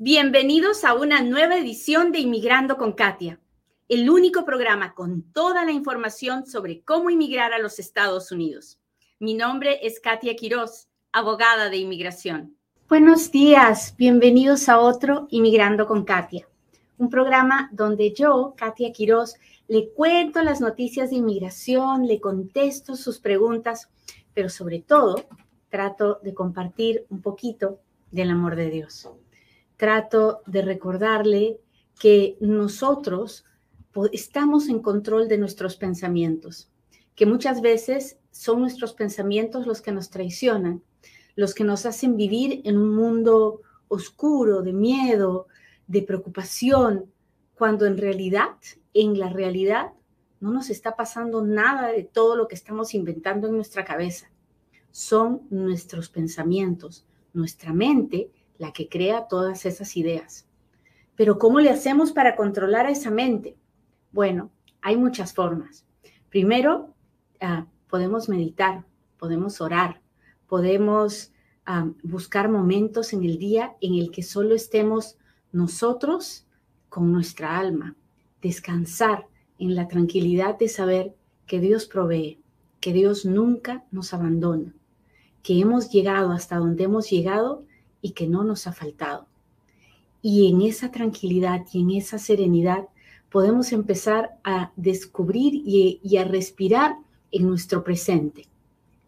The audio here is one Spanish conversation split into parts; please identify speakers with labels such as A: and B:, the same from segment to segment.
A: Bienvenidos a una nueva edición de Inmigrando con Katia, el único programa con toda la información sobre cómo inmigrar a los Estados Unidos. Mi nombre es Katia Quiroz, abogada de inmigración. Buenos días, bienvenidos a otro Inmigrando con Katia, un programa donde yo, Katia Quiroz, le cuento las noticias de inmigración, le contesto sus preguntas, pero sobre todo trato de compartir un poquito del amor de Dios trato de recordarle que nosotros estamos en control de nuestros pensamientos, que muchas veces son nuestros pensamientos los que nos traicionan, los que nos hacen vivir en un mundo oscuro, de miedo, de preocupación, cuando en realidad, en la realidad, no nos está pasando nada de todo lo que estamos inventando en nuestra cabeza. Son nuestros pensamientos, nuestra mente la que crea todas esas ideas. Pero ¿cómo le hacemos para controlar a esa mente? Bueno, hay muchas formas. Primero, ah, podemos meditar, podemos orar, podemos ah, buscar momentos en el día en el que solo estemos nosotros con nuestra alma, descansar en la tranquilidad de saber que Dios provee, que Dios nunca nos abandona, que hemos llegado hasta donde hemos llegado y que no nos ha faltado. Y en esa tranquilidad y en esa serenidad podemos empezar a descubrir y, a respirar en nuestro presente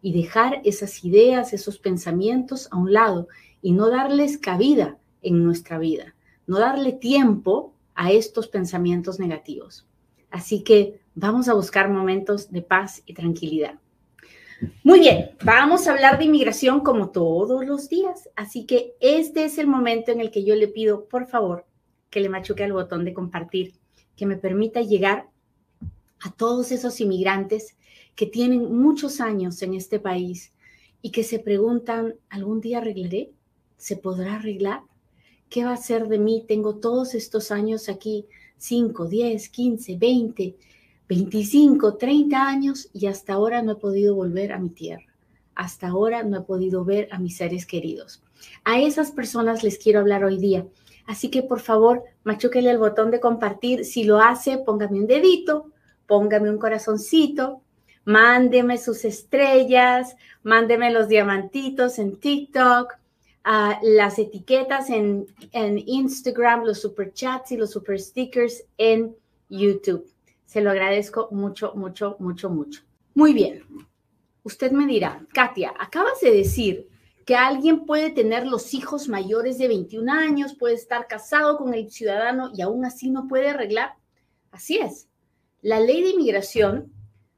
A: y dejar esas ideas, esos pensamientos a un lado y no darles cabida en nuestra vida, no darle tiempo a estos pensamientos negativos. Así que vamos a buscar momentos de paz y tranquilidad. Muy bien, vamos a hablar de inmigración como todos los días, así que este es el momento en el que yo le pido, por favor, que le machuque al botón de compartir, que me permita llegar a todos esos inmigrantes que tienen muchos años en este país y que se preguntan, ¿algún día arreglaré? ¿Se podrá arreglar? ¿Qué va a ser de mí? Tengo todos estos años aquí, 5, 10, 15, 20 25, 30 años y hasta ahora no he podido volver a mi tierra. Hasta ahora no he podido ver a mis seres queridos. A esas personas les quiero hablar hoy día. Así que por favor, machúquele el botón de compartir. Si lo hace, póngame un dedito, póngame un corazoncito, mándeme sus estrellas, mándeme los diamantitos en TikTok, uh, las etiquetas en, en Instagram, los super chats y los super stickers en YouTube. Se lo agradezco mucho, mucho, mucho, mucho. Muy bien. Usted me dirá, Katia, acabas de decir que alguien puede tener los hijos mayores de 21 años, puede estar casado con el ciudadano y aún así no puede arreglar. Así es. La ley de inmigración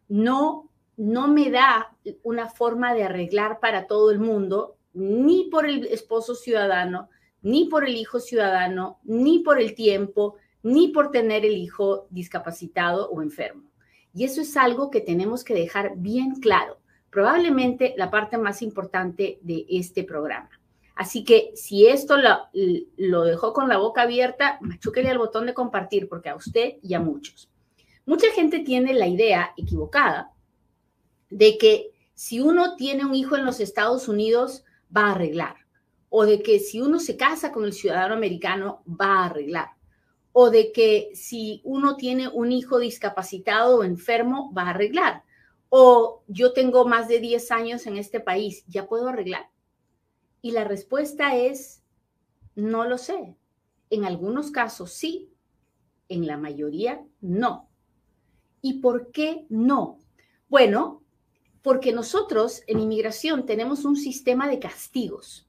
A: no, no me da una forma de arreglar para todo el mundo, ni por el esposo ciudadano, ni por el hijo ciudadano, ni por el tiempo, ni por tener el hijo discapacitado o enfermo. Y eso es algo que tenemos que dejar bien claro, probablemente la parte más importante de este programa. Así que si esto lo, dejó con la boca abierta, machúquele al botón de compartir, porque a usted y a muchos. Mucha gente tiene la idea equivocada de que si uno tiene un hijo en los Estados Unidos, va a arreglar. O de que si uno se casa con el ciudadano americano, va a arreglar o de que si uno tiene un hijo discapacitado o enfermo, va a arreglar. O yo tengo más de 10 años en este país, ¿ya puedo arreglar? Y la respuesta es, no lo sé. En algunos casos sí, en la mayoría no. ¿Y por qué no? Bueno, porque nosotros en inmigración tenemos un sistema de castigos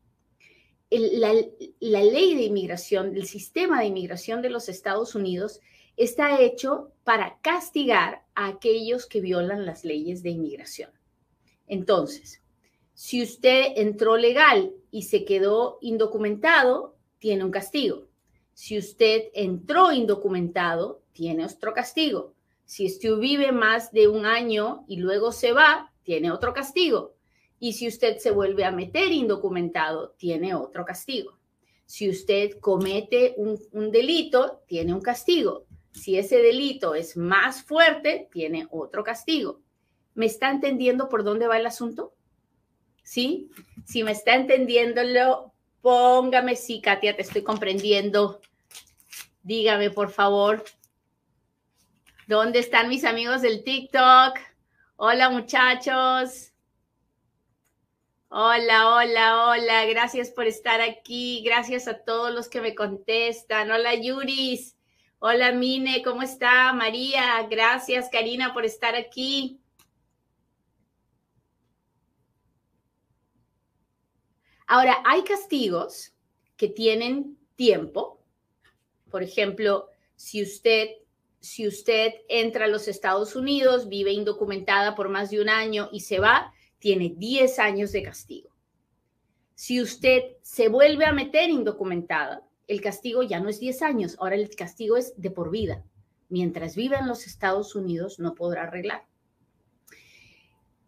A: la, ley de inmigración, el sistema de inmigración de los Estados Unidos está hecho para castigar a aquellos que violan las leyes de inmigración. Entonces, si usted entró legal y se quedó indocumentado, tiene un castigo. Si usted entró indocumentado, tiene otro castigo. Si usted vive más de un año y luego se va, tiene otro castigo. Y si usted se vuelve a meter indocumentado, tiene otro castigo. Si usted comete un, delito, tiene un castigo. Si ese delito es más fuerte, tiene otro castigo. ¿Me está entendiendo por dónde va el asunto? ¿Sí? Si me está entendiéndolo, Póngame, sí, Katia, te estoy comprendiendo. Dígame, por favor. ¿Dónde están mis amigos del TikTok? Hola, muchachos. Hola, hola, hola. Gracias por estar aquí. Gracias a todos los que me contestan. Hola, Yuris. Hola, Mine. ¿Cómo está? María. Gracias, Karina, por estar aquí. Ahora, hay castigos que tienen tiempo. Por ejemplo, si usted, si usted entra a los Estados Unidos, vive indocumentada por más de un año y se va, tiene 10 años de castigo. Si usted se vuelve a meter indocumentada, el castigo ya no es 10 años, ahora el castigo es de por vida. Mientras viva en los Estados Unidos no podrá arreglar.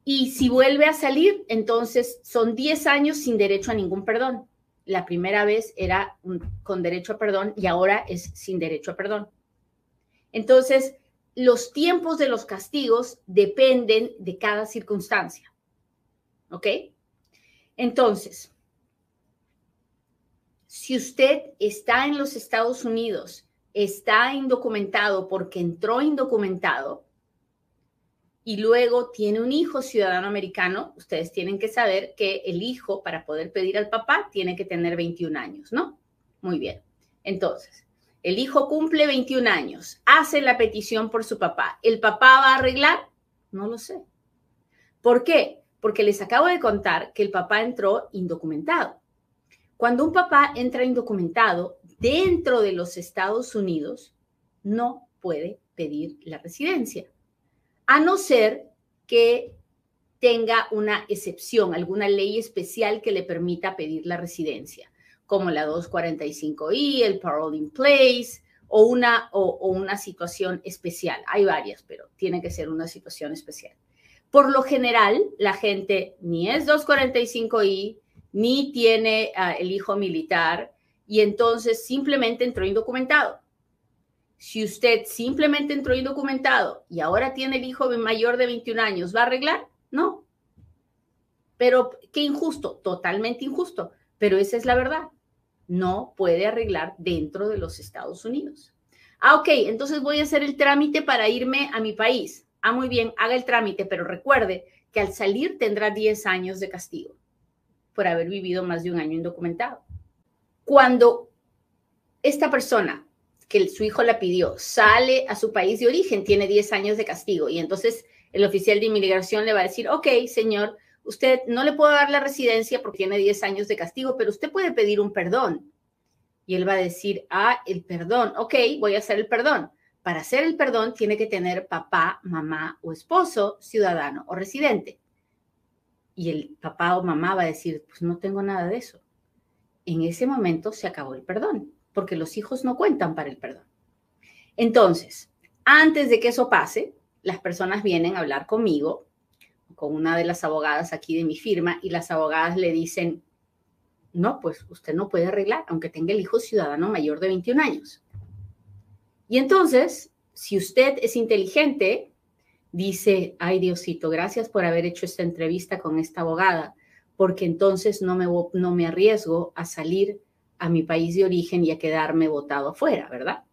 A: Y si vuelve a salir, entonces son 10 años sin derecho a ningún perdón. La primera vez era con derecho a perdón y ahora es sin derecho a perdón. Entonces, los tiempos de los castigos dependen de cada circunstancia. ¿Ok? Entonces, si usted está en los Estados Unidos, está indocumentado porque entró indocumentado, y luego tiene un hijo ciudadano americano, ustedes tienen que saber que el hijo, para poder pedir al papá, tiene que tener 21 años, ¿no? Muy bien. Entonces, el hijo cumple 21 años, hace la petición por su papá. ¿El papá va a arreglar? No lo sé. ¿Por qué? Porque les acabo de contar que el papá entró indocumentado. Cuando un papá entra indocumentado dentro de los Estados Unidos, no puede pedir la residencia a no ser que tenga una excepción, alguna ley especial que le permita pedir la residencia, como la 245i, el parole in place o una, o, una situación especial. Hay varias, pero tiene que ser una situación especial. Por lo general, la gente ni es 245i, ni tiene ah, el hijo militar, y entonces simplemente entró indocumentado. Si usted simplemente entró indocumentado y ahora tiene el hijo mayor de 21 años, ¿va a arreglar? No. Pero qué injusto, totalmente injusto. Pero esa es la verdad. No puede arreglar dentro de los Estados Unidos. Ah, ok, entonces voy a hacer el trámite para irme a mi país. Ah, muy bien, haga el trámite, pero recuerde que al salir tendrá 10 años de castigo por haber vivido más de un año indocumentado. Cuando esta persona que su hijo la pidió, sale a su país de origen, tiene 10 años de castigo. Y entonces el oficial de inmigración le va a decir, ok, señor, usted no le puedo dar la residencia porque tiene 10 años de castigo, pero usted puede pedir un perdón. Y él va a decir, ah, el perdón, ok, voy a hacer el perdón. Para hacer el perdón tiene que tener papá, mamá o esposo, ciudadano o residente. Y el papá o mamá va a decir, pues no tengo nada de eso. En ese momento se acabó el perdón porque los hijos no cuentan para el perdón. Entonces, antes de que eso pase, las personas vienen a hablar conmigo, con una de las abogadas aquí de mi firma, y las abogadas le dicen, no, pues usted no puede arreglar, aunque tenga el hijo ciudadano mayor de 21 años. Y entonces, si usted es inteligente, dice, ay Diosito, gracias por haber hecho esta entrevista con esta abogada, porque entonces no me, no me arriesgo a salir a mi país de origen y a quedarme votado afuera, ¿verdad?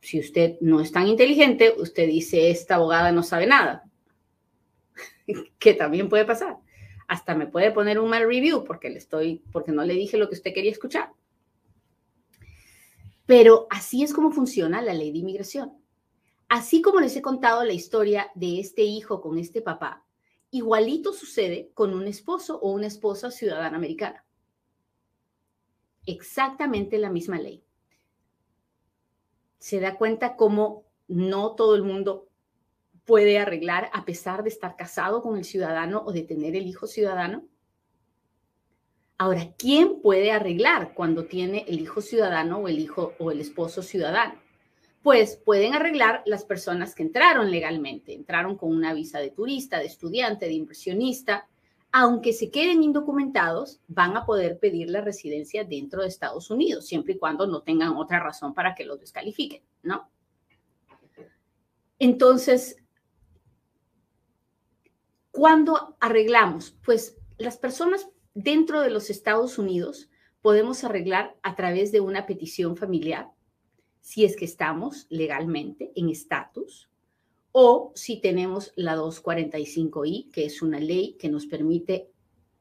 A: Si usted no es tan inteligente, usted dice, esta abogada no sabe nada, que también puede pasar. Hasta me puede poner un mal review porque le estoy, porque no le dije lo que usted quería escuchar. Pero así es como funciona la ley de inmigración. Así como les he contado la historia de este hijo con este papá, igualito sucede con un esposo o una esposa ciudadana americana exactamente la misma ley. Se da cuenta cómo no todo el mundo puede arreglar a pesar de estar casado con el ciudadano o de tener el hijo ciudadano. Ahora, ¿quién puede arreglar cuando tiene el hijo ciudadano o el hijo o el esposo ciudadano? Pues pueden arreglar las personas que entraron legalmente, entraron con una visa de turista, de estudiante, de inversionista, aunque se queden indocumentados, van a poder pedir la residencia dentro de Estados Unidos, siempre y cuando no tengan otra razón para que los descalifiquen, ¿no? Entonces, ¿cuándo arreglamos? Pues las personas dentro de los Estados Unidos podemos arreglar a través de una petición familiar, si es que estamos legalmente en estatus, o si tenemos la 245i, que es una ley que nos permite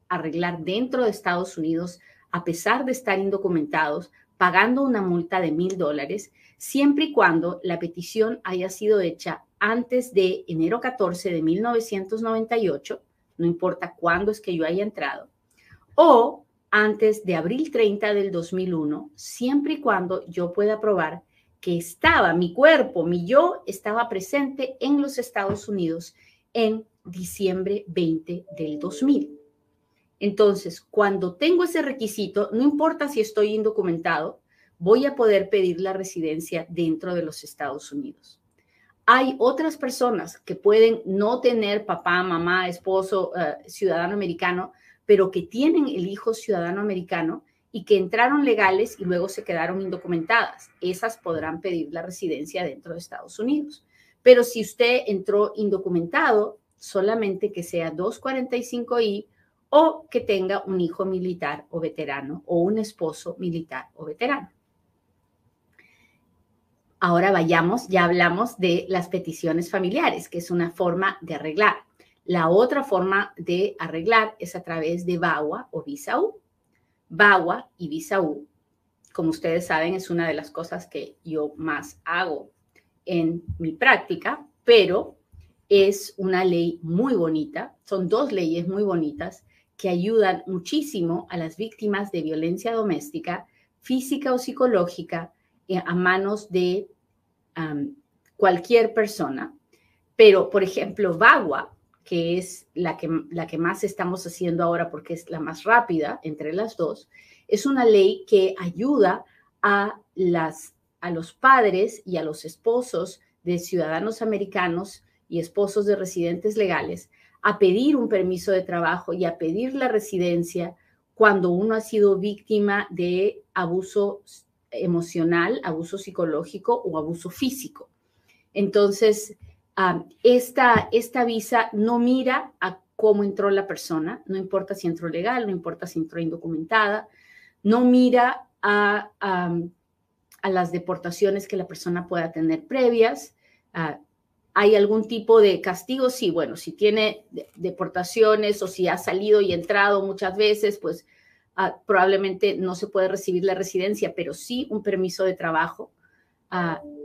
A: arreglar dentro de Estados Unidos, a pesar de estar indocumentados, pagando una multa de mil dólares, siempre y cuando la petición haya sido hecha antes de enero 14 de 1998, no importa cuándo es que yo haya entrado, o antes de abril 30 del 2001, siempre y cuando yo pueda probar que estaba, mi cuerpo, mi yo, estaba presente en los Estados Unidos en diciembre 20 del 2000. Entonces, cuando tengo ese requisito, no importa si estoy indocumentado, voy a poder pedir la residencia dentro de los Estados Unidos. Hay otras personas que pueden no tener papá, mamá, esposo, eh, ciudadano americano, pero que tienen el hijo ciudadano americano y que entraron legales y luego se quedaron indocumentadas. Esas podrán pedir la residencia dentro de Estados Unidos. Pero si usted entró indocumentado, solamente que sea 245I o que tenga un hijo militar o veterano o un esposo militar o veterano. Ahora vayamos, ya hablamos de las peticiones familiares, que es una forma de arreglar. La otra forma de arreglar es a través de VAWA o Visa U. VAWA y Visa U, como ustedes saben, es una de las cosas que yo más hago en mi práctica, pero es una ley muy bonita, son dos leyes muy bonitas que ayudan muchísimo a las víctimas de violencia doméstica, física o psicológica, eh, a manos de cualquier persona. Pero, por ejemplo, VAWA, que es la que, la que más estamos haciendo ahora porque es la más rápida entre las dos, es una ley que ayuda a, las, a los padres y a los esposos de ciudadanos americanos y esposos de residentes legales a pedir un permiso de trabajo y a pedir la residencia cuando uno ha sido víctima de abuso emocional, abuso psicológico o abuso físico. Entonces, esta, esta visa no mira a cómo entró la persona, no importa si entró legal, no importa si entró indocumentada, no mira a, a, las deportaciones que la persona pueda tener previas. ¿Hay algún tipo de castigo? Sí, bueno, si tiene deportaciones o si ha salido y entrado muchas veces, pues probablemente no se puede recibir la residencia, pero sí un permiso de trabajo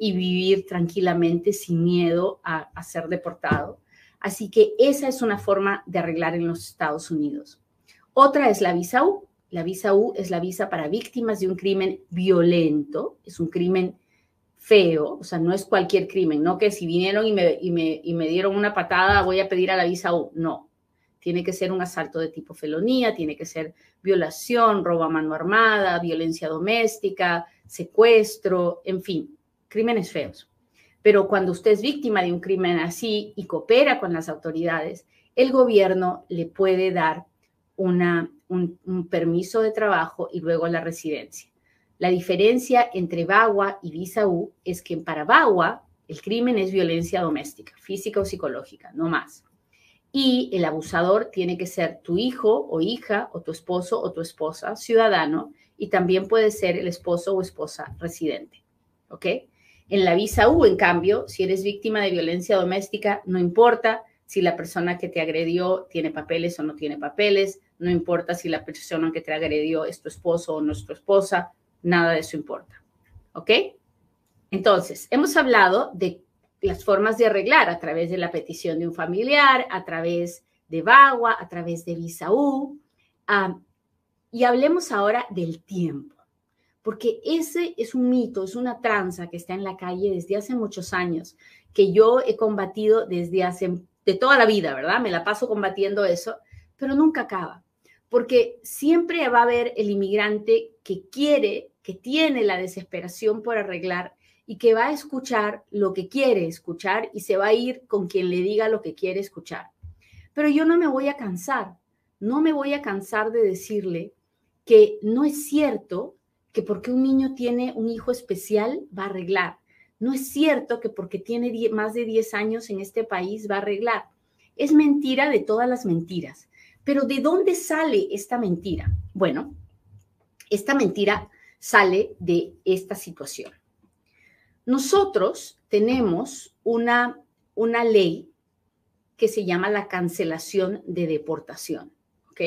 A: y vivir tranquilamente sin miedo a, ser deportado. Así que esa es una forma de arreglar en los Estados Unidos. Otra es la visa U. La visa U es la visa para víctimas de un crimen violento, es un crimen feo, o sea, no es cualquier crimen, no que si vinieron y me, y me, y me dieron una patada voy a pedir a la visa U, no. Tiene que ser un asalto de tipo felonía, tiene que ser violación, robo a mano armada, violencia doméstica, secuestro, en fin, crímenes feos. Pero cuando usted es víctima de un crimen así y coopera con las autoridades, el gobierno le puede dar una, un, permiso de trabajo y luego la residencia. La diferencia entre VAWA y Visa U es que para VAWA el crimen es violencia doméstica, física o psicológica, no más. Y el abusador tiene que ser tu hijo o hija o tu esposo o tu esposa ciudadano y también puede ser el esposo o esposa residente. ¿Ok? En la visa U, en cambio, si eres víctima de violencia doméstica, no importa si la persona que te agredió tiene papeles o no tiene papeles, no importa si la persona que te agredió es tu esposo o no es tu esposa, nada de eso importa. ¿Ok? Entonces, hemos hablado de las formas de arreglar a través de la petición de un familiar, a través de VAWA, a través de visa U. Ah, y hablemos ahora del tiempo porque ese es un mito, es una tranza que está en la calle desde hace muchos años, que yo he combatido desde hace, de toda la vida, ¿verdad? Me la paso combatiendo eso, pero nunca acaba, porque siempre va a haber el inmigrante que quiere, que tiene la desesperación por arreglar y que va a escuchar lo que quiere escuchar y se va a ir con quien le diga lo que quiere escuchar. Pero yo no me voy a cansar, no me voy a cansar de decirle que no es cierto que porque un niño tiene un hijo especial va a arreglar. No es cierto que porque tiene más de 10 años en este país va a arreglar. Es mentira de todas las mentiras. Pero ¿de dónde sale esta mentira? Bueno, Esta mentira sale de esta situación. Nosotros tenemos una, una ley que se llama la cancelación de deportación. ¿ok?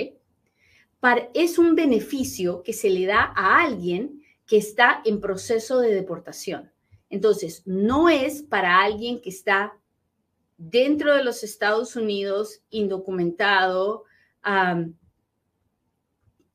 A: Es un beneficio que se le da a alguien que está en proceso de deportación. Entonces, no es para alguien que está dentro de los Estados Unidos, indocumentado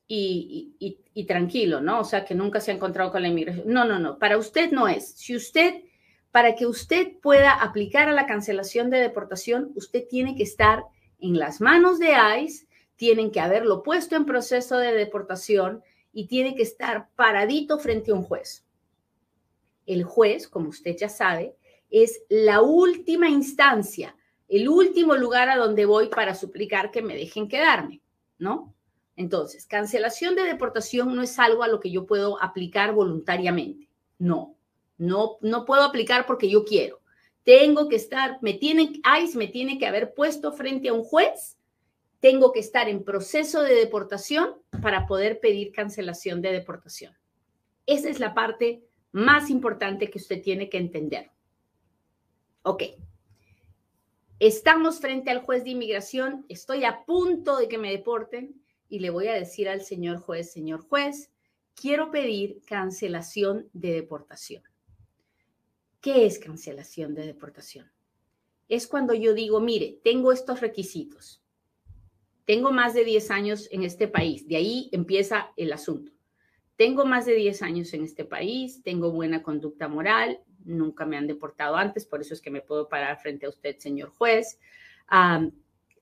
A: y, tranquilo, ¿no? O sea, que nunca se ha encontrado con la inmigración. No, no, no, para usted no es. Si usted, para que usted pueda aplicar a la cancelación de deportación, usted tiene que estar en las manos de ICE, tienen que haberlo puesto en proceso de deportación y tiene que estar paradito frente a un juez. El juez, como usted ya sabe, es la última instancia, el último lugar a donde voy para suplicar que me dejen quedarme, ¿no? Entonces, cancelación de deportación no es algo a lo que yo puedo aplicar voluntariamente. No, no, no puedo aplicar porque yo quiero. Tengo que estar, me tiene, ICE me tiene que haber puesto frente a un juez, tengo que estar en proceso de deportación para poder pedir cancelación de deportación. Esa es la parte más importante que usted tiene que entender. Ok. Estamos frente al juez de inmigración, estoy a punto de que me deporten y le voy a decir al señor juez, señor juez, quiero pedir cancelación de deportación. ¿Qué es cancelación de deportación? Es cuando yo digo, mire, tengo estos requisitos. Tengo más de 10 años en este país. De ahí empieza el asunto. Tengo más de 10 años en este país, tengo buena conducta moral, nunca me han deportado antes, por eso es que me puedo parar frente a usted, señor juez.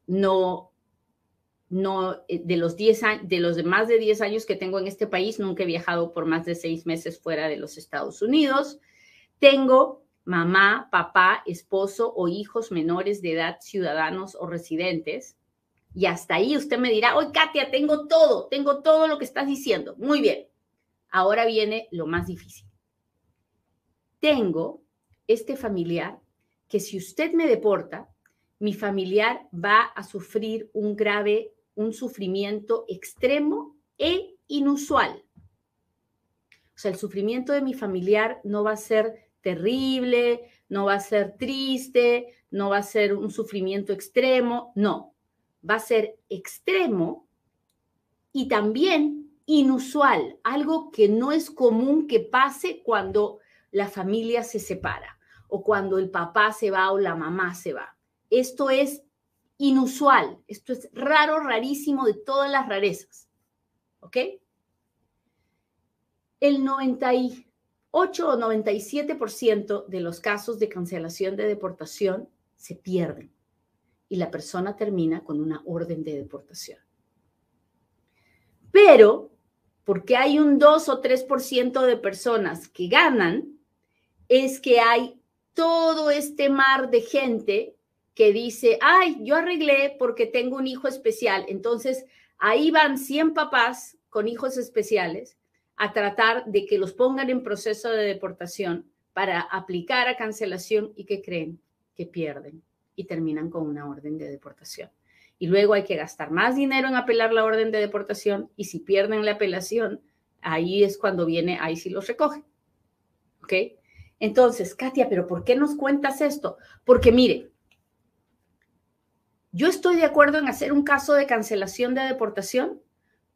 A: no no, eh, de los 10 de los más de 10 años que tengo en este país, nunca he viajado por más de seis meses fuera de los Estados Unidos. Tengo mamá, papá, esposo o hijos menores de edad, ciudadanos o residentes. Y hasta ahí usted me dirá, hoy Katia, tengo todo, tengo todo lo que estás diciendo. Muy bien. Ahora viene lo más difícil. Tengo este familiar que si usted me deporta, mi familiar va a sufrir un grave un sufrimiento extremo e inusual. O sea, el sufrimiento de mi familiar no va a ser terrible, no va a ser triste, no va a ser un sufrimiento extremo, no, va a ser extremo y también inusual, algo que no es común que pase cuando la familia se separa o cuando el papá se va o la mamá se va. Esto es inusual. Esto es raro, rarísimo de todas las rarezas. ¿Ok? El 98 o 97% de los casos de cancelación de deportación se pierden y la persona termina con una orden de deportación. Pero, porque hay un 2 o 3% de personas que ganan, es que hay todo este mar de gente que dice, ay, yo arreglé porque tengo un hijo especial. Entonces, ahí van 100 papás con hijos especiales a tratar de que los pongan en proceso de deportación para aplicar a cancelación y que creen que pierden y terminan con una orden de deportación. Y luego hay que gastar más dinero en apelar la orden de deportación y si pierden la apelación, ahí es cuando viene, ahí sí los recoge. ¿Ok? Entonces, Katia, pero ¿por qué nos cuentas esto? Porque mire, yo estoy de acuerdo en hacer un caso de cancelación de deportación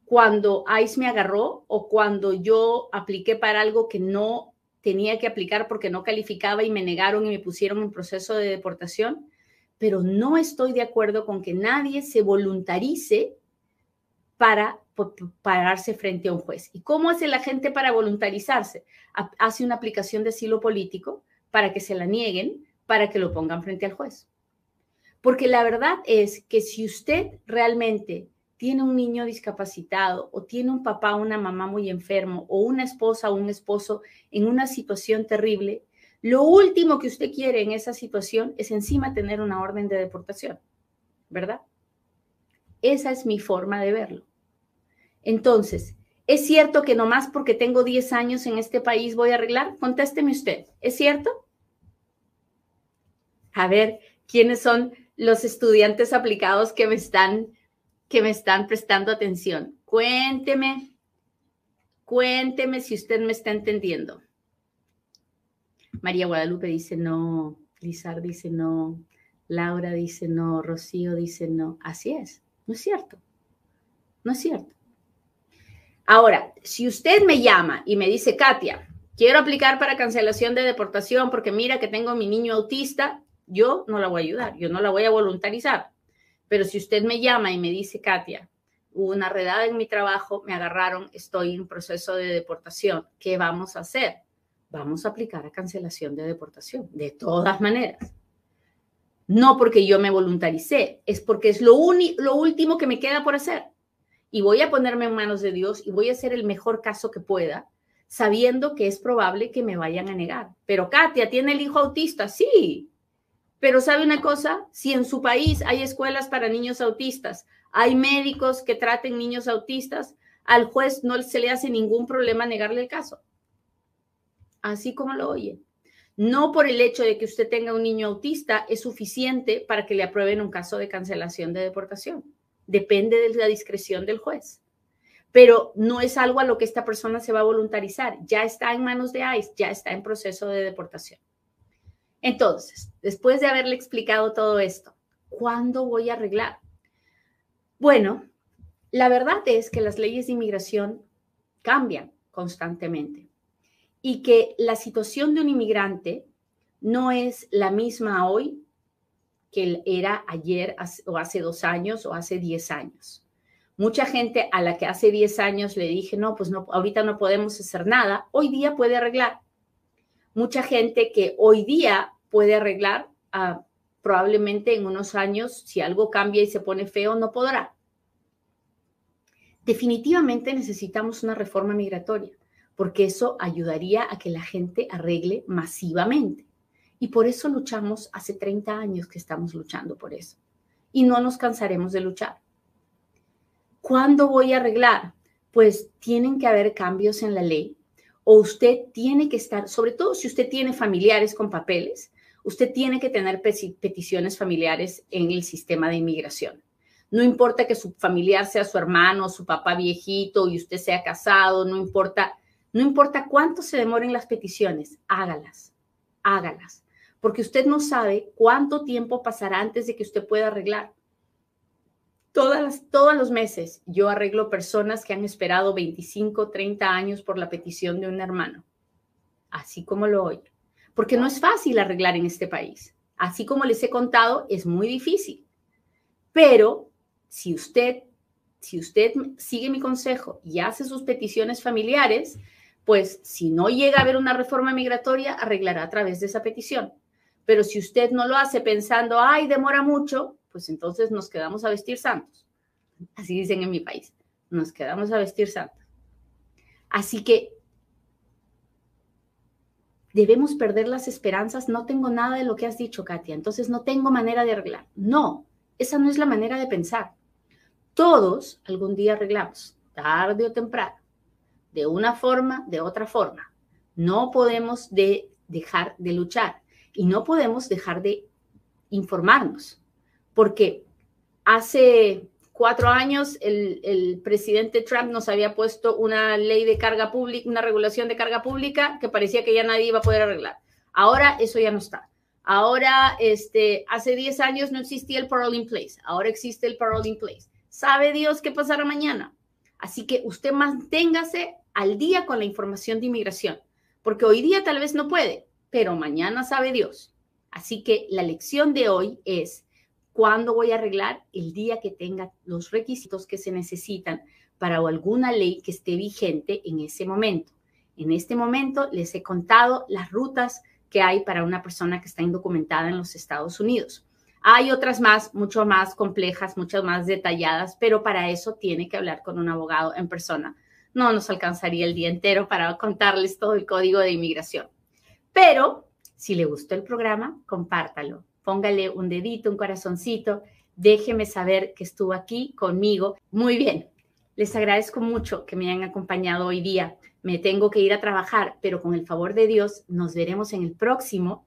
A: cuando ICE me agarró o cuando yo apliqué para algo que no tenía que aplicar porque no calificaba y me negaron y me pusieron en proceso de deportación, pero no estoy de acuerdo con que nadie se voluntarice para pararse frente a un juez. ¿Y cómo hace la gente para voluntarizarse? Hace una aplicación de asilo político para que se la nieguen, para que lo pongan frente al juez. Porque la verdad es que si usted realmente tiene un niño discapacitado o tiene un papá o una mamá muy enfermo o una esposa o un esposo en una situación terrible, lo último que usted quiere en esa situación es encima tener una orden de deportación, ¿verdad? Esa es mi forma de verlo. Entonces, ¿es cierto que nomás porque tengo 10 años en este país voy a arreglar? Contésteme usted, ¿es cierto? A ver, ¿quiénes son los estudiantes aplicados que me están, que me están prestando atención. Cuénteme, Cuénteme si usted me está entendiendo. María Guadalupe dice no, Lizar dice no, Laura dice no, Rocío dice no. Así es, no es cierto. No es cierto. Ahora, si usted me llama y me dice, Katia, quiero aplicar para cancelación de deportación porque mira que tengo mi niño autista, yo no la voy a ayudar, yo no la voy a voluntarizar. Pero si usted me llama y me dice, Katia, hubo una redada en mi trabajo, me agarraron, estoy en proceso de deportación, ¿qué vamos a hacer? Vamos a aplicar a cancelación de deportación, de todas maneras. No porque yo me voluntaricé, es porque es lo, lo último que me queda por hacer. Y voy a ponerme en manos de Dios y voy a hacer el mejor caso que pueda, sabiendo que es probable que me vayan a negar. Pero Katia, ¿tiene el hijo autista? Sí. Pero ¿sabe una cosa? Si en su país hay escuelas para niños autistas, hay médicos que traten niños autistas, al juez no se le hace ningún problema negarle el caso. Así como lo oye. No por el hecho de que usted tenga un niño autista es suficiente para que le aprueben un caso de cancelación de deportación. Depende de la discreción del juez. Pero no es algo a lo que esta persona se va a voluntarizar. Ya está en manos de ICE, ya está en proceso de deportación. Entonces, después de haberle explicado todo esto, ¿cuándo voy a arreglar? Bueno, la verdad es que las leyes de inmigración cambian constantemente y que la situación de un inmigrante no es la misma hoy que era ayer o hace dos años o hace diez años. Mucha gente a la que hace diez años le dije, no, pues no, ahorita no podemos hacer nada, hoy día puede arreglar. Mucha gente que hoy día puede arreglar, ah, probablemente en unos años, si algo cambia y se pone feo, no podrá. Definitivamente necesitamos una reforma migratoria, porque eso ayudaría a que la gente arregle masivamente. Y por eso luchamos hace 30 años que estamos luchando por eso. Y no nos cansaremos de luchar. ¿Cuándo voy a arreglar? Pues tienen que haber cambios en la ley o usted tiene que estar, sobre todo si usted tiene familiares con papeles, usted tiene que tener peticiones familiares en el sistema de inmigración. No importa que su familiar sea su hermano, su papá viejito y usted sea casado, no importa, no importa cuánto se demoren las peticiones, hágalas, hágalas porque usted no sabe cuánto tiempo pasará antes de que usted pueda arreglar. Todas, todos los meses yo arreglo personas que han esperado 25, 30 años por la petición de un hermano, así como lo oye, porque no es fácil arreglar en este país. Así como les he contado, es muy difícil. Pero si usted, si usted sigue mi consejo y hace sus peticiones familiares, pues si no llega a haber una reforma migratoria, arreglará a través de esa petición. Pero si usted no lo hace pensando, ay, demora mucho, pues entonces nos quedamos a vestir santos. Así dicen en mi país, nos quedamos a vestir santos. Así que debemos perder las esperanzas. No tengo nada de lo que has dicho, Katia, entonces no tengo manera de arreglar. No, esa no es la manera de pensar. Todos algún día arreglamos, tarde o temprano, de una forma, de otra forma. No podemos de dejar de luchar. Y no podemos dejar de informarnos, porque hace cuatro años el, presidente Trump nos había puesto una ley de carga pública, una regulación de carga pública que parecía que ya nadie iba a poder arreglar. Ahora eso ya no está. Ahora, este, hace 10 años no existía el parole in place, ahora existe el parole in place. ¿Sabe Dios qué pasará mañana? Así que usted manténgase al día con la información de inmigración, porque hoy día tal vez no puede, pero mañana sabe Dios. Así que la lección de hoy es, ¿cuándo voy a arreglar? El día que tenga los requisitos que se necesitan para alguna ley que esté vigente en ese momento. En este momento les he contado las rutas que hay para una persona que está indocumentada en los Estados Unidos. Hay otras más, mucho más complejas, muchas más detalladas, pero para eso tiene que hablar con un abogado en persona. No nos alcanzaría el día entero para contarles todo el código de inmigración. Pero si le gustó el programa, compártalo. Póngale un dedito, un corazoncito. Déjeme saber que estuvo aquí conmigo. Muy bien. Les agradezco mucho que me hayan acompañado hoy día. Me tengo que ir a trabajar, pero con el favor de Dios nos veremos en el próximo